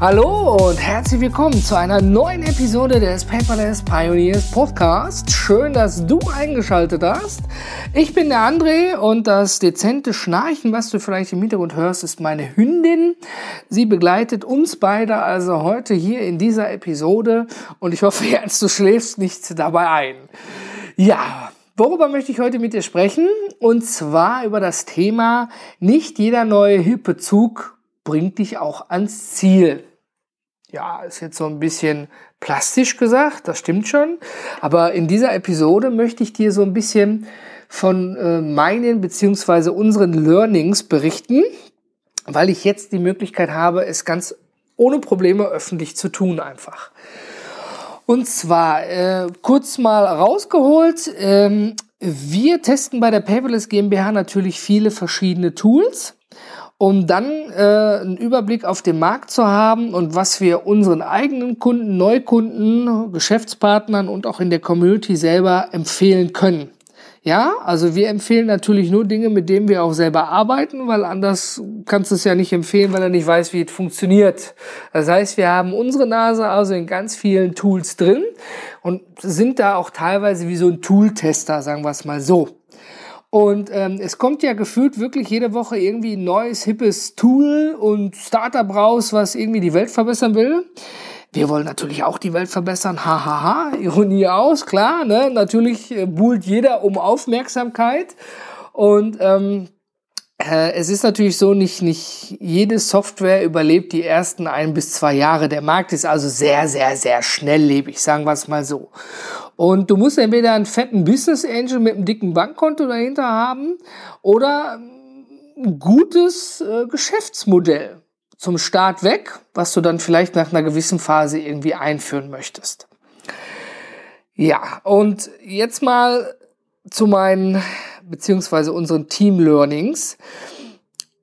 Hallo und herzlich willkommen zu einer neuen Episode des Paperless Pioneers Podcast. Schön, dass du eingeschaltet hast. Ich bin der André und das dezente Schnarchen, was du vielleicht im Hintergrund hörst, ist meine Hündin. Sie begleitet uns beide also heute hier in dieser Episode und ich hoffe jetzt, du schläfst nicht dabei ein. Ja, Worüber möchte ich heute mit dir sprechen? Und zwar über das Thema, nicht jeder neue hippe Zug bringt dich auch ans Ziel. Ja, ist jetzt so ein bisschen plastisch gesagt, das stimmt schon. Aber in dieser Episode möchte ich dir so ein bisschen von äh, meinen beziehungsweise unseren Learnings berichten, weil ich jetzt die Möglichkeit habe, es ganz ohne Probleme öffentlich zu tun einfach. Und zwar äh, kurz mal rausgeholt. Ähm, wir testen bei der Paperless GmbH natürlich viele verschiedene Tools um dann äh, einen Überblick auf den Markt zu haben und was wir unseren eigenen Kunden, Neukunden, Geschäftspartnern und auch in der Community selber empfehlen können. Ja, also wir empfehlen natürlich nur Dinge, mit denen wir auch selber arbeiten, weil anders kannst du es ja nicht empfehlen, weil er nicht weiß, wie es funktioniert. Das heißt, wir haben unsere Nase also in ganz vielen Tools drin und sind da auch teilweise wie so ein Tool-Tester, sagen wir es mal so. Und ähm, es kommt ja gefühlt wirklich jede Woche irgendwie ein neues, hippes Tool und Startup raus, was irgendwie die Welt verbessern will. Wir wollen natürlich auch die Welt verbessern. Hahaha, ha, ha. Ironie aus, klar. Ne? Natürlich äh, buhlt jeder um Aufmerksamkeit. Und ähm, äh, es ist natürlich so, nicht, nicht jede Software überlebt die ersten ein bis zwei Jahre. Der Markt ist also sehr, sehr, sehr schnelllebig, sagen wir es mal so. Und du musst entweder einen fetten Business Angel mit einem dicken Bankkonto dahinter haben oder ein gutes äh, Geschäftsmodell zum Start weg, was du dann vielleicht nach einer gewissen Phase irgendwie einführen möchtest. Ja, und jetzt mal zu meinen beziehungsweise unseren Team Learnings.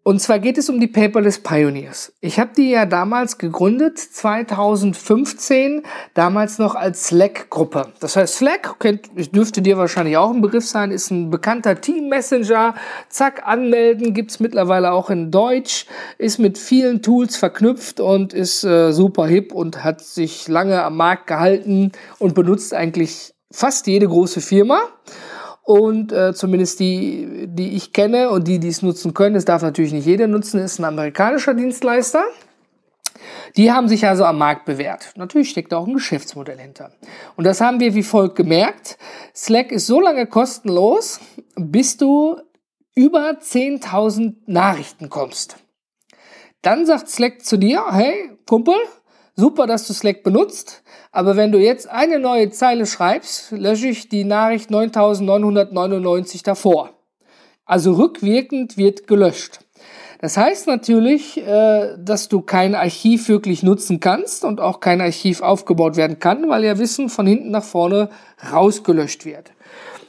Und zwar geht es um die Paperless Pioneers. Ich habe die ja damals gegründet, 2015, damals noch als Slack-Gruppe. Das heißt, Slack, kennt, dürfte dir wahrscheinlich auch ein Begriff sein, ist ein bekannter Team-Messenger. Zack, anmelden, gibt's mittlerweile auch in Deutsch, ist mit vielen Tools verknüpft und ist äh, super hip und hat sich lange am Markt gehalten und benutzt eigentlich fast jede große Firma und äh, zumindest die, die ich kenne und die, die es nutzen können, es darf natürlich nicht jeder nutzen, ist ein amerikanischer Dienstleister. Die haben sich also am Markt bewährt. Natürlich steckt auch ein Geschäftsmodell hinter. Und das haben wir wie folgt gemerkt. Slack ist so lange kostenlos, bis du über 10.000 Nachrichten kommst. Dann sagt Slack zu dir, hey, Kumpel, super, dass du Slack benutzt. Aber wenn du jetzt eine neue Zeile schreibst, lösche ich die Nachricht 9999 davor. Also rückwirkend wird gelöscht. Das heißt natürlich, äh, dass du kein Archiv wirklich nutzen kannst und auch kein Archiv aufgebaut werden kann, weil ja Wissen von hinten nach vorne rausgelöscht wird.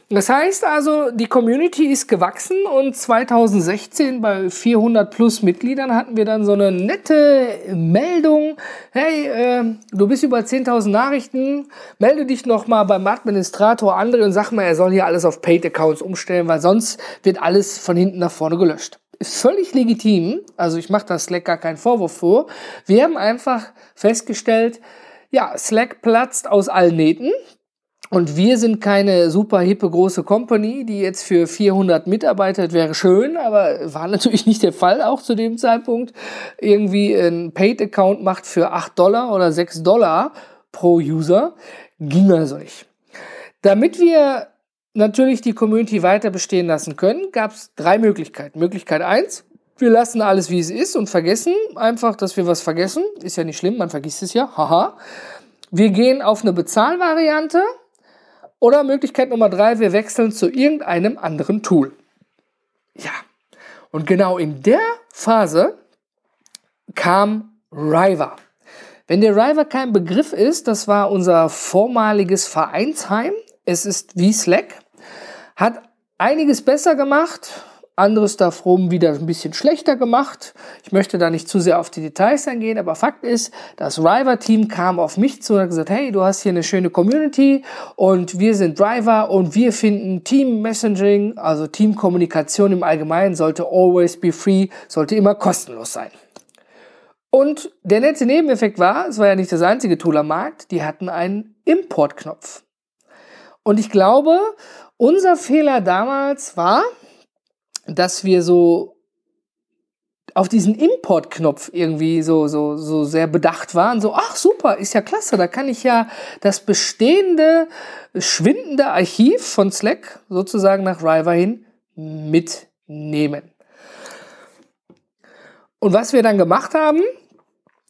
Das heißt also, die Community ist gewachsen und 2016 bei 400 plus Mitgliedern hatten wir dann so eine nette Meldung. Hey, äh, du bist über 10.000 Nachrichten, melde dich nochmal beim Administrator André und sag mal, er soll hier alles auf Paid Accounts umstellen, weil sonst wird alles von hinten nach vorne gelöscht. Ist völlig legitim, also ich mache da Slack gar keinen Vorwurf vor. Wir haben einfach festgestellt, ja, Slack platzt aus allen Nähten. Und wir sind keine super hippe große Company, die jetzt für 400 Mitarbeiter wäre schön, aber war natürlich nicht der Fall auch zu dem Zeitpunkt. Irgendwie ein Paid-Account macht für 8 Dollar oder 6 Dollar pro User. Ging also nicht. Damit wir natürlich die Community weiter bestehen lassen können, gab es drei Möglichkeiten. Möglichkeit eins: wir lassen alles wie es ist und vergessen einfach, dass wir was vergessen. Ist ja nicht schlimm, man vergisst es ja. Haha. Wir gehen auf eine Bezahlvariante oder Möglichkeit Nummer drei, wir wechseln zu irgendeinem anderen Tool. Ja, und genau in der Phase kam River. Wenn der River kein Begriff ist, das war unser vormaliges Vereinsheim. Es ist wie Slack, hat einiges besser gemacht, andere Stuff rum wieder ein bisschen schlechter gemacht. Ich möchte da nicht zu sehr auf die Details eingehen, aber Fakt ist, das Driver-Team kam auf mich zu und hat gesagt, hey, du hast hier eine schöne Community und wir sind Driver und wir finden Team Messaging, also Teamkommunikation im Allgemeinen, sollte always be free, sollte immer kostenlos sein. Und der nette Nebeneffekt war, es war ja nicht das einzige Tool am Markt, die hatten einen Importknopf. Und ich glaube, unser Fehler damals war, dass wir so auf diesen Importknopf irgendwie so, so, so sehr bedacht waren. So, ach super, ist ja klasse, da kann ich ja das bestehende, schwindende Archiv von Slack sozusagen nach Riva hin mitnehmen. Und was wir dann gemacht haben,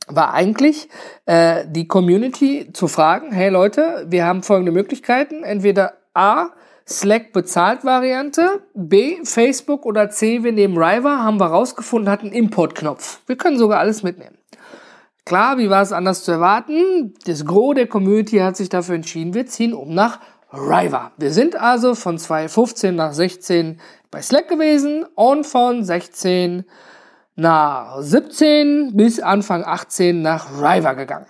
war eigentlich äh, die Community zu fragen, hey Leute, wir haben folgende Möglichkeiten. Entweder A, Slack bezahlt Variante, B, Facebook oder C, wir nehmen Riva, haben wir rausgefunden, hat einen Importknopf. Wir können sogar alles mitnehmen. Klar, wie war es anders zu erwarten? Das Gros der Community hat sich dafür entschieden, wir ziehen um nach Riva. Wir sind also von 2015 nach 16 bei Slack gewesen und von 16 nach 17 bis Anfang 18 nach Riva gegangen.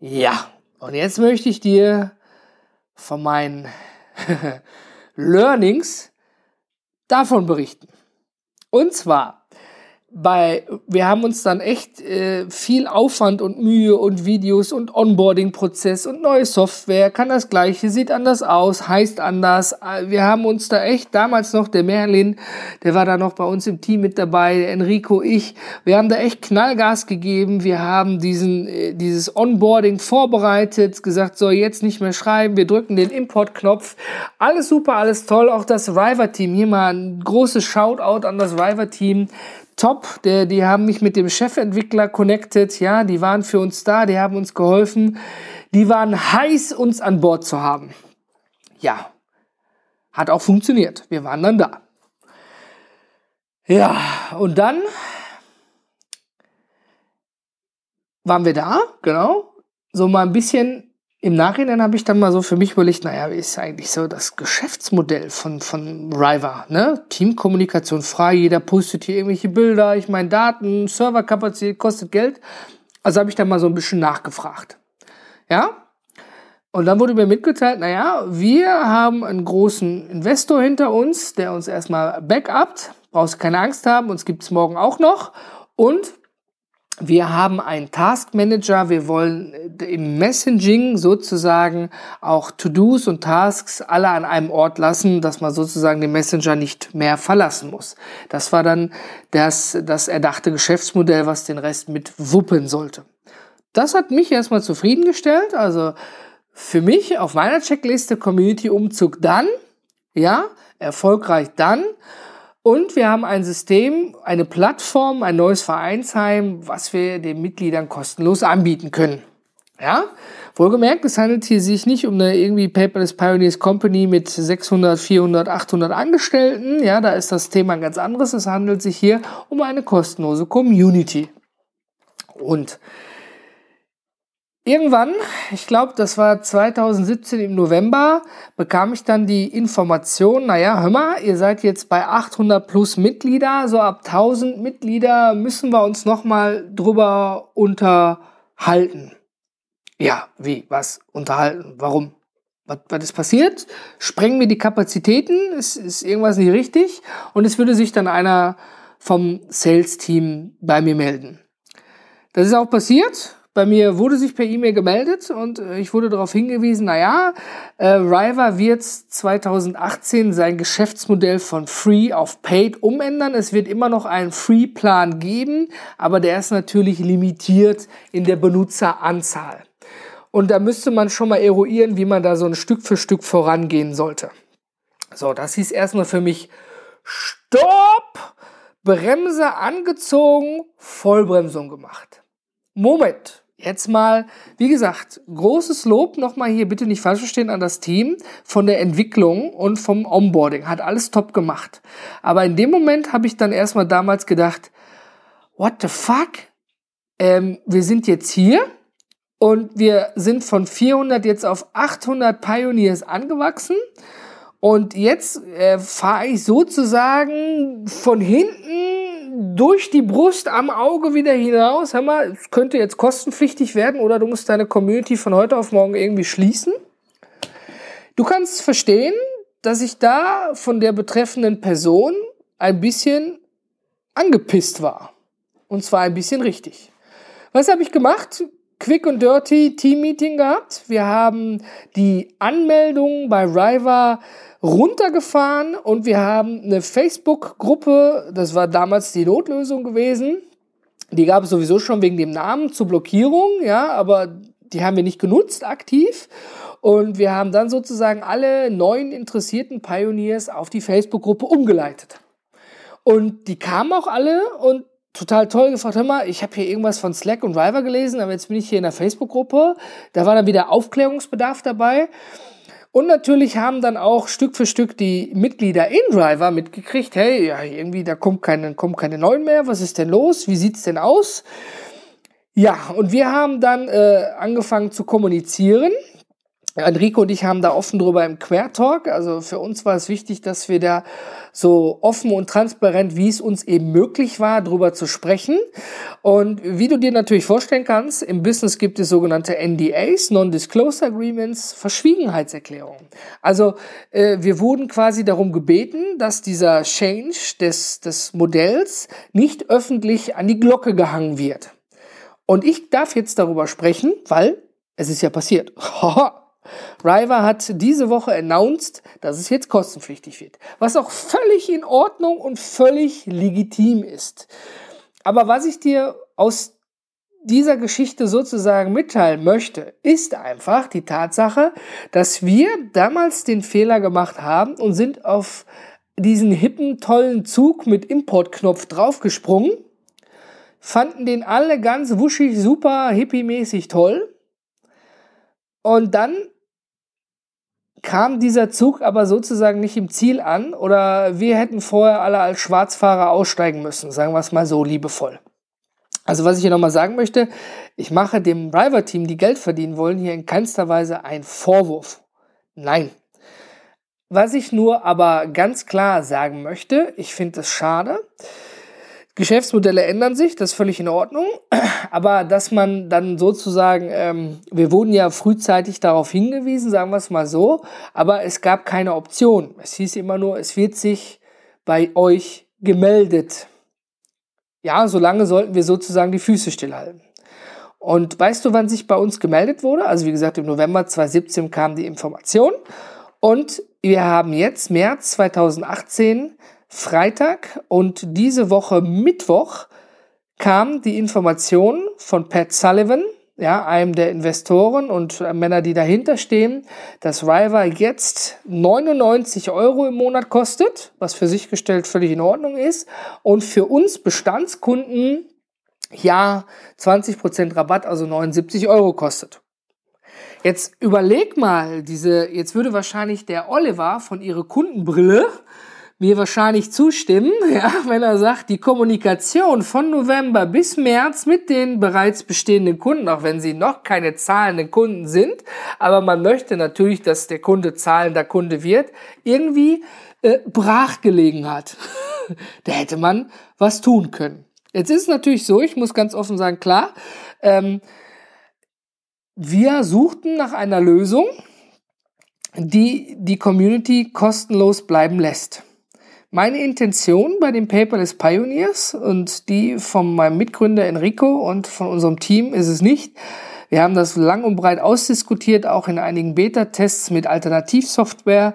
Ja, und jetzt möchte ich dir von meinen Learnings davon berichten. Und zwar bei, wir haben uns dann echt äh, viel Aufwand und Mühe und Videos und Onboarding-Prozess und neue Software, kann das gleiche, sieht anders aus, heißt anders. Äh, wir haben uns da echt damals noch, der Merlin, der war da noch bei uns im Team mit dabei, Enrico, ich, wir haben da echt Knallgas gegeben. Wir haben diesen, äh, dieses Onboarding vorbereitet, gesagt, so jetzt nicht mehr schreiben, wir drücken den Import-Knopf. Alles super, alles toll, auch das River-Team. Hier mal ein großes Shoutout an das River-Team top. Der, die haben mich mit dem Chefentwickler connected. Ja, die waren für uns da, die haben uns geholfen. Die waren heiß, uns an Bord zu haben. Ja, hat auch funktioniert. Wir waren dann da. Ja, und dann waren wir da, genau. So mal ein bisschen im Nachhinein habe ich dann mal so für mich überlegt, naja, wie ist eigentlich so das Geschäftsmodell von, von Riva? Ne? Teamkommunikation frei, jeder postet hier irgendwelche Bilder, ich meine Daten, Serverkapazität kostet Geld. Also habe ich dann mal so ein bisschen nachgefragt. Ja? Und dann wurde mir mitgeteilt, naja, wir haben einen großen Investor hinter uns, der uns erstmal backupt. Brauchst keine Angst haben, uns gibt's morgen auch noch. Und wir haben einen Task Manager, wir wollen äh, im Messaging sozusagen auch To-Dos und Tasks alle an einem Ort lassen, dass man sozusagen den Messenger nicht mehr verlassen muss. Das war dann das, das erdachte Geschäftsmodell, was den Rest mit wuppen sollte. Das hat mich erstmal zufriedengestellt. Also für mich auf meiner Checkliste Community Umzug dann, ja, erfolgreich dann. Und wir haben ein System, eine Plattform, ein neues Vereinsheim, was wir den Mitgliedern kostenlos anbieten können. Ja, wohlgemerkt, es handelt hier sich nicht um eine irgendwie Paperless Pioneers Company mit 600, 400, 800 Angestellten. Ja, da ist das Thema ein ganz anderes. Es handelt sich hier um eine kostenlose Community. Und Irgendwann, ich glaube, das war 2017 im November, bekam ich dann die Information, naja, hör mal, ihr seid jetzt bei 800 plus Mitglieder, so ab 1000 Mitglieder müssen wir uns nochmal drüber unterhalten. Ja, wie, was, unterhalten, warum? Was, was ist passiert? Sprengen wir die Kapazitäten? Ist, ist irgendwas nicht richtig? Und es würde sich dann einer vom Sales-Team bei mir melden. Das ist auch passiert. Bei mir wurde sich per E-Mail gemeldet und äh, ich wurde darauf hingewiesen, naja, äh, Riva wird 2018 sein Geschäftsmodell von Free auf Paid umändern. Es wird immer noch einen Free-Plan geben, aber der ist natürlich limitiert in der Benutzeranzahl. Und da müsste man schon mal eruieren, wie man da so ein Stück für Stück vorangehen sollte. So, das hieß erstmal für mich Stopp! Bremse angezogen, Vollbremsung gemacht. Moment, Jetzt mal, wie gesagt, großes Lob nochmal hier, bitte nicht falsch verstehen, an das Team von der Entwicklung und vom Onboarding. Hat alles top gemacht. Aber in dem Moment habe ich dann erstmal damals gedacht, what the fuck? Ähm, wir sind jetzt hier und wir sind von 400 jetzt auf 800 Pioneers angewachsen Und jetzt äh, fahre ich sozusagen von hinten durch die Brust am Auge wieder hinaus. Hör mal, es könnte jetzt kostenpflichtig werden oder du musst deine Community von heute auf morgen irgendwie schließen. Du kannst verstehen, dass ich da von der betreffenden Person ein bisschen angepisst war. Und zwar ein bisschen richtig. Was habe ich gemacht? Quick und Dirty Team Meeting gehabt. Wir haben die Anmeldung bei Riva runtergefahren und wir haben eine Facebook-Gruppe, das war damals die Notlösung gewesen. Die gab es sowieso schon wegen dem Namen zur Blockierung, ja, aber die haben wir nicht genutzt aktiv. Und wir haben dann sozusagen alle neuen interessierten Pioneers auf die Facebook-Gruppe umgeleitet. Und die kamen auch alle und total toll gefragt, hör mal, ich habe hier irgendwas von Slack und River gelesen, aber jetzt bin ich hier in der Facebook-Gruppe. Da war dann wieder Aufklärungsbedarf dabei. Und natürlich haben dann auch Stück für Stück die Mitglieder in Driver mitgekriegt, hey, ja, irgendwie, da kommt keine, kommen keine neuen mehr, was ist denn los, wie sieht's denn aus? Ja, und wir haben dann äh, angefangen zu kommunizieren Enrico und ich haben da offen drüber im Quertalk. Also für uns war es wichtig, dass wir da so offen und transparent, wie es uns eben möglich war, drüber zu sprechen. Und wie du dir natürlich vorstellen kannst, im Business gibt es sogenannte NDAs, Non-Disclosure Agreements, Verschwiegenheitserklärungen. Also äh, wir wurden quasi darum gebeten, dass dieser Change des, des Modells nicht öffentlich an die Glocke gehangen wird. Und ich darf jetzt darüber sprechen, weil es ist ja passiert. Riva hat diese Woche announced, dass es jetzt kostenpflichtig wird. Was auch völlig in Ordnung und völlig legitim ist. Aber was ich dir aus dieser Geschichte sozusagen mitteilen möchte, ist einfach die Tatsache, dass wir damals den Fehler gemacht haben und sind auf diesen hippen, tollen Zug mit Importknopf draufgesprungen, fanden den alle ganz wuschig, super, hippie-mäßig toll. Und dann kam dieser Zug aber sozusagen nicht im Ziel an oder wir hätten vorher alle als Schwarzfahrer aussteigen müssen, sagen wir es mal so liebevoll. Also was ich hier nochmal sagen möchte, ich mache dem Driver-Team, die Geld verdienen wollen, hier in keinster Weise einen Vorwurf. Nein. Was ich nur aber ganz klar sagen möchte, ich finde es schade, Geschäftsmodelle ändern sich, das ist völlig in Ordnung. Aber dass man dann sozusagen, ähm, wir wurden ja frühzeitig darauf hingewiesen, sagen wir es mal so, aber es gab keine Option. Es hieß immer nur, es wird sich bei euch gemeldet. Ja, solange sollten wir sozusagen die Füße stillhalten. Und weißt du, wann sich bei uns gemeldet wurde? Also wie gesagt, im November 2017 kam die Information. Und wir haben jetzt, März 2018, Freitag und diese Woche Mittwoch kam die Information von Pat Sullivan, ja, einem der Investoren und Männer, die dahinter stehen, dass Riva jetzt 99 Euro im Monat kostet, was für sich gestellt völlig in Ordnung ist, und für uns Bestandskunden ja 20% Rabatt, also 79 Euro kostet. Jetzt überleg mal, diese, jetzt würde wahrscheinlich der Oliver von ihrer Kundenbrille mir wahrscheinlich zustimmen, ja, wenn er sagt, die Kommunikation von November bis März mit den bereits bestehenden Kunden, auch wenn sie noch keine zahlenden Kunden sind, aber man möchte natürlich, dass der Kunde zahlender Kunde wird, irgendwie äh, brach gelegen hat. da hätte man was tun können. Jetzt ist es natürlich so, ich muss ganz offen sagen, klar, ähm, wir suchten nach einer Lösung, die die Community kostenlos bleiben lässt. Meine Intention bei den Paperless Pioneers und die von meinem Mitgründer Enrico und von unserem Team ist es nicht. Wir haben das lang und breit ausdiskutiert, auch in einigen Beta-Tests mit Alternativsoftware,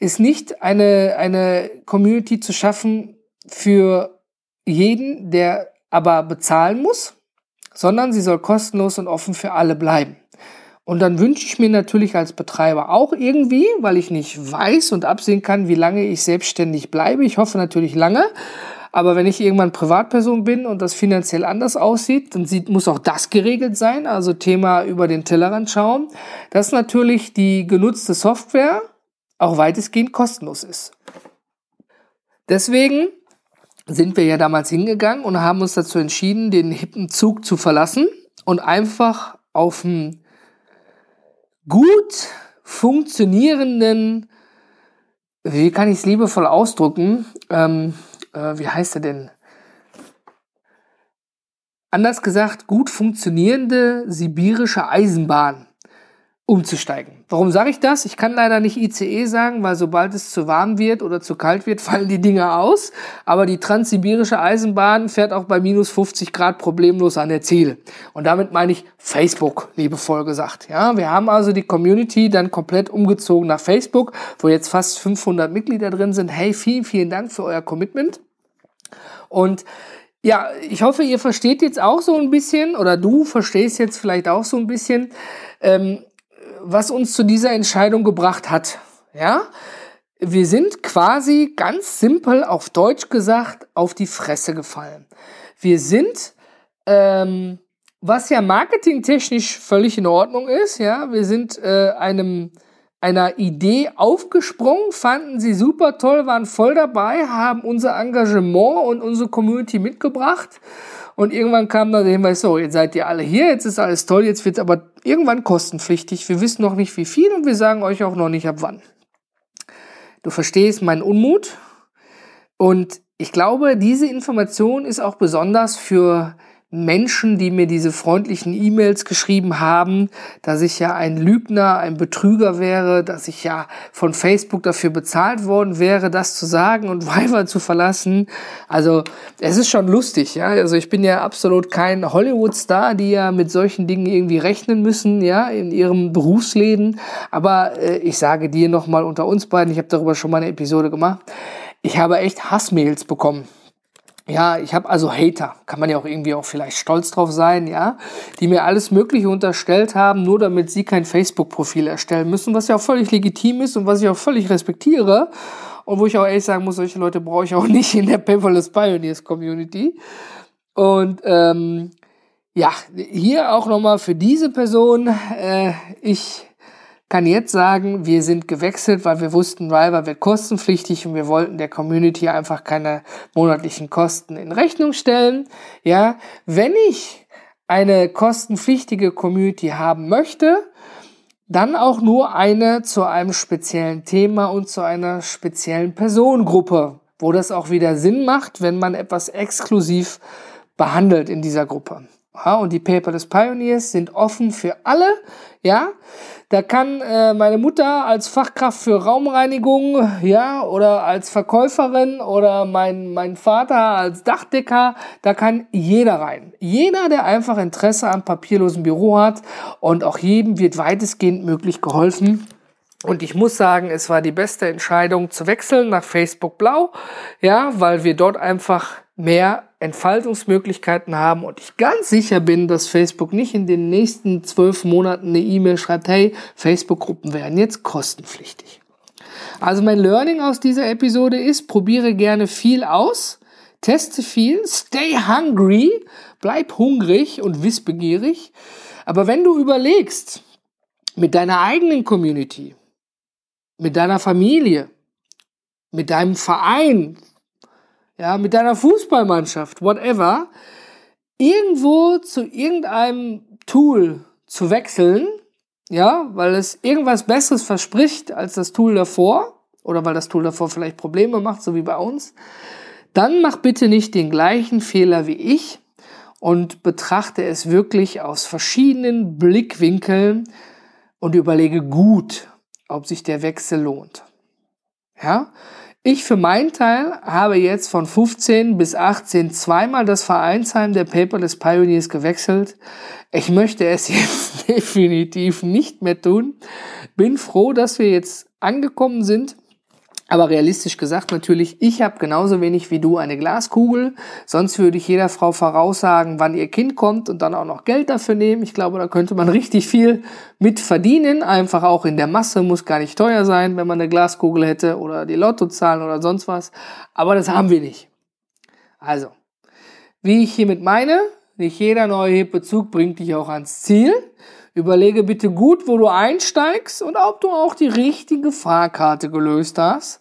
ist nicht eine, eine Community zu schaffen für jeden, der aber bezahlen muss, sondern sie soll kostenlos und offen für alle bleiben. Und dann wünsche ich mir natürlich als Betreiber auch irgendwie, weil ich nicht weiß und absehen kann, wie lange ich selbstständig bleibe. Ich hoffe natürlich lange. Aber wenn ich irgendwann Privatperson bin und das finanziell anders aussieht, dann sieht, muss auch das geregelt sein. Also Thema über den Tellerrand schauen, dass natürlich die genutzte Software auch weitestgehend kostenlos ist. Deswegen sind wir ja damals hingegangen und haben uns dazu entschieden, den hippen Zug zu verlassen und einfach auf ein gut funktionierenden wie kann ich es liebevoll ausdrücken? Ähm, äh, wie heißt er denn? Anders gesagt, gut funktionierende sibirische Eisenbahn umzusteigen. Warum sage ich das? Ich kann leider nicht ICE sagen, weil sobald es zu warm wird oder zu kalt wird, fallen die Dinger aus. Aber die transsibirische Eisenbahn fährt auch bei minus 50 Grad problemlos an der Ziel. Und damit meine ich Facebook, liebevoll gesagt. Ja, wir haben also die Community dann komplett umgezogen nach Facebook, wo jetzt fast 500 Mitglieder drin sind. Hey, vielen, vielen Dank für euer Commitment. Und ja, ich hoffe, ihr versteht jetzt auch so ein bisschen, oder du verstehst jetzt vielleicht auch so ein bisschen, ähm, was uns zu dieser Entscheidung gebracht hat. Ja, wir sind quasi ganz simpel auf Deutsch gesagt auf die Fresse gefallen. Wir sind, ähm, was ja marketingtechnisch völlig in Ordnung ist, ja, wir sind äh, einem einer Idee aufgesprungen, fanden sie super toll, waren voll dabei, haben unser Engagement und unsere Community mitgebracht und irgendwann kam dann der Hinweis, so, jetzt seid ihr alle hier, jetzt ist alles toll, jetzt wird es aber irgendwann kostenpflichtig. Wir wissen noch nicht wie viel und wir sagen euch auch noch nicht ab wann. Du verstehst meinen Unmut. Und ich glaube, diese Information ist auch besonders für Menschen, die mir diese freundlichen E-Mails geschrieben haben, dass ich ja ein Lügner, ein Betrüger wäre, dass ich ja von Facebook dafür bezahlt worden wäre, das zu sagen und Viber zu verlassen. Also es ist schon lustig, ja. Also ich bin ja absolut kein Hollywood-Star, die ja mit solchen Dingen irgendwie rechnen müssen, ja, in ihrem Berufsleben. Aber äh, ich sage dir nochmal unter uns beiden, ich habe darüber schon mal eine Episode gemacht, ich habe echt Hassmails bekommen ja, ich habe also Hater, kann man ja auch irgendwie auch vielleicht stolz drauf sein, ja, die mir alles Mögliche unterstellt haben, nur damit sie kein Facebook-Profil erstellen müssen, was ja auch völlig legitim ist und was ich auch völlig respektiere. Und wo ich auch ehrlich sagen muss, solche Leute brauche ich auch nicht in der Paperless Pioneers Community. Und ähm, ja, hier auch nochmal für diese Person, äh, ich kann jetzt sagen, wir sind gewechselt, weil wir wussten, River wird kostenpflichtig und wir wollten der Community einfach keine monatlichen Kosten in Rechnung stellen. Ja, wenn ich eine kostenpflichtige Community haben möchte, dann auch nur eine zu einem speziellen Thema und zu einer speziellen Personengruppe, wo das auch wieder Sinn macht, wenn man etwas exklusiv behandelt in dieser Gruppe. Ja, und die Paper des Pioneers sind offen für alle, ja. Da kann äh, meine Mutter als Fachkraft für Raumreinigung, ja, oder als Verkäuferin oder mein, mein Vater als Dachdecker, da kann jeder rein. Jeder, der einfach Interesse am papierlosen Büro hat und auch jedem wird weitestgehend möglich geholfen. Und ich muss sagen, es war die beste Entscheidung zu wechseln nach Facebook Blau, ja, weil wir dort einfach mehr Entfaltungsmöglichkeiten haben und ich ganz sicher bin, dass Facebook nicht in den nächsten zwölf Monaten eine E-Mail schreibt, hey, Facebook-Gruppen werden jetzt kostenpflichtig. Also mein Learning aus dieser Episode ist, probiere gerne viel aus, teste viel, stay hungry, bleib hungrig und wissbegierig. Aber wenn du überlegst, mit deiner eigenen Community, mit deiner Familie, mit deinem Verein, ja, mit deiner Fußballmannschaft, whatever, irgendwo zu irgendeinem Tool zu wechseln, ja, weil es irgendwas Besseres verspricht als das Tool davor oder weil das Tool davor vielleicht Probleme macht, so wie bei uns, dann mach bitte nicht den gleichen Fehler wie ich und betrachte es wirklich aus verschiedenen Blickwinkeln und überlege gut, ob sich der Wechsel lohnt. Ja, ich für meinen Teil habe jetzt von 15 bis 18 zweimal das Vereinsheim der Paperless Pioneers gewechselt. Ich möchte es jetzt definitiv nicht mehr tun. Bin froh, dass wir jetzt angekommen sind aber realistisch gesagt natürlich, ich habe genauso wenig wie du eine Glaskugel. Sonst würde ich jeder Frau voraussagen, wann ihr Kind kommt und dann auch noch Geld dafür nehmen. Ich glaube, da könnte man richtig viel mit verdienen. Einfach auch in der Masse muss gar nicht teuer sein, wenn man eine Glaskugel hätte oder die Lottozahlen oder sonst was. Aber das haben wir nicht. Also, wie ich hiermit meine, nicht jeder neue Hippezug bringt dich auch ans Ziel. Überlege bitte gut, wo du einsteigst und ob du auch die richtige Fahrkarte gelöst hast.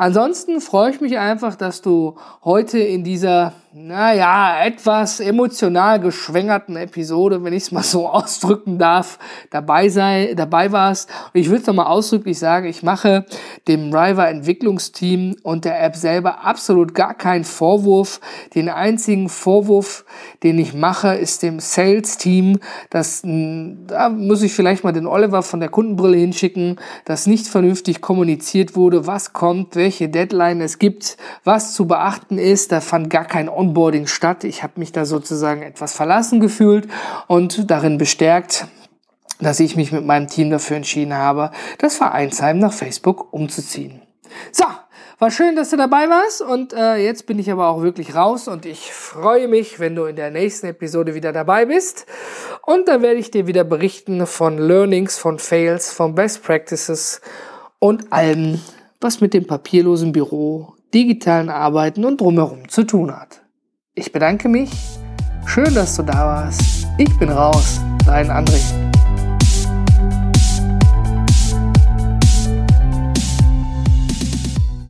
Ansonsten freue ich mich einfach, dass du heute in dieser naja, etwas emotional geschwängerten Episode, wenn ich es mal so ausdrücken darf, dabei sei, dabei warst. Und ich würde es nochmal ausdrücklich sagen, ich mache dem River Entwicklungsteam und der App selber absolut gar keinen Vorwurf. Den einzigen Vorwurf, den ich mache, ist dem Sales-Team, das, da muss ich vielleicht mal den Oliver von der Kundenbrille hinschicken, dass nicht vernünftig kommuniziert wurde, was kommt, welche Deadline es gibt, was zu beachten ist. Da fand gar kein Onboarding statt. Ich habe mich da sozusagen etwas verlassen gefühlt und darin bestärkt, dass ich mich mit meinem Team dafür entschieden habe, das Vereinsheim nach Facebook umzuziehen. So, war schön, dass du dabei warst und äh, jetzt bin ich aber auch wirklich raus und ich freue mich, wenn du in der nächsten Episode wieder dabei bist. Und dann werde ich dir wieder berichten von Learnings, von Fails, von Best Practices und allem, was mit dem papierlosen Büro, digitalen Arbeiten und drumherum zu tun hat. Ich bedanke mich. Schön, dass du da warst. Ich bin raus. Dein André.